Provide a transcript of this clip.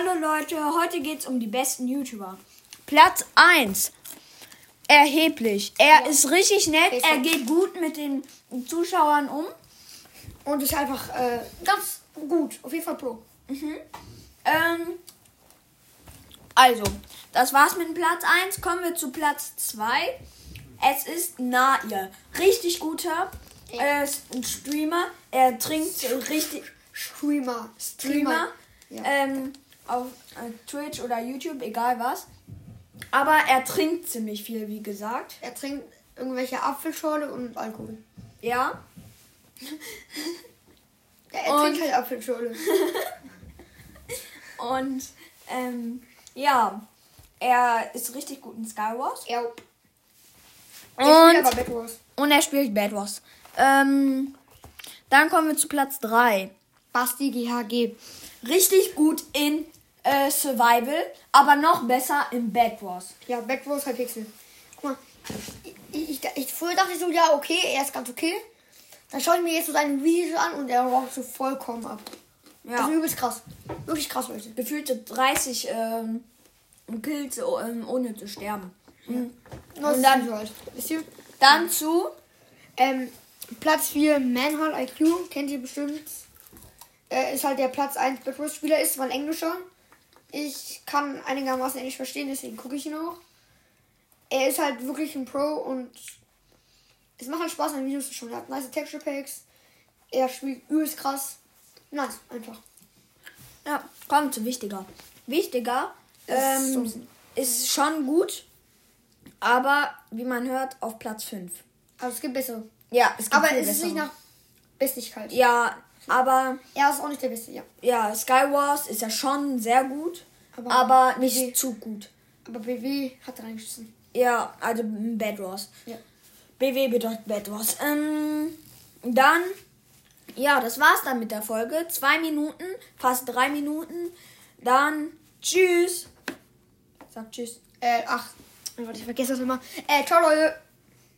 Hallo Leute, heute geht es um die besten YouTuber. Platz 1. Erheblich. Er ist richtig nett, er geht gut mit den Zuschauern um. Und ist einfach äh, ganz gut. Auf jeden Fall Pro. Ähm, also, das war's mit Platz 1. Kommen wir zu Platz 2. Es ist Nair. Richtig guter. Er ist ein Streamer. Er trinkt richtig Streamer. Streamer. Ja. Ähm, auf äh, Twitch oder YouTube, egal was. Aber er trinkt ziemlich viel, wie gesagt. Er trinkt irgendwelche Apfelschorle und Alkohol. Ja. Ja, er Und- trinkt halt Apfelschorle. Und ähm, ja, er ist richtig gut in Skywars. Ja. Und, und er spielt Bad Wars. Ähm, dann kommen wir zu Platz 3. Basti GHG. Richtig gut in äh, Survival, aber noch besser in Bad Wars. Ja, Bad Wars halt Pixel. Guck mal. Ich, ich, ich, früher dachte ich so, ja, okay, er ist ganz okay. Dann schaue ich mir jetzt so seine Videos an und er rockt so vollkommen ab. Ja. Das ist übelst krass. Wirklich krass, Leute. Gefühlte 30 ähm, Kills ähm, ohne zu sterben. Das Und dann- halt. Dann zu Ähm, Platz 4, Manhunt IQ, kennt ihr bestimmt. Äh, ist halt der Platz 1 Bad Wars Spieler, ist mal englischer. Ich kann einigermaßen Englisch verstehen, deswegen gucke ich ihn auch. Er ist halt wirklich ein Pro und es macht halt Spaß, an Videos zu schauen. Er hat nice Texture Packs. Er spielt übelst krass. Nice, einfach. Ja, kommen zu wichtiger. Wichtiger Ist ähm, so- ist schon gut, aber wie man hört, auf Platz 5. Also es gibt bessere. Ja, es gibt Aber es ist nicht nach Bestigkeit. Ja, aber Er ist auch nicht der Beste, ja. ja, Skywars ist ja schon sehr gut, Aber- aber, nicht BW. zu gut. Aber BW hat reingeschissen. Ja, also Bad Wars. Ja. BW bedeutet Bad Wars. Ähm, dann, ja, das war's dann mit der Folge. Zwei Minuten, fast drei Minuten. Dann, tschüss. Sag tschüss. Äh, ach. Ich vergesse das immer. Äh, ciao, Leute.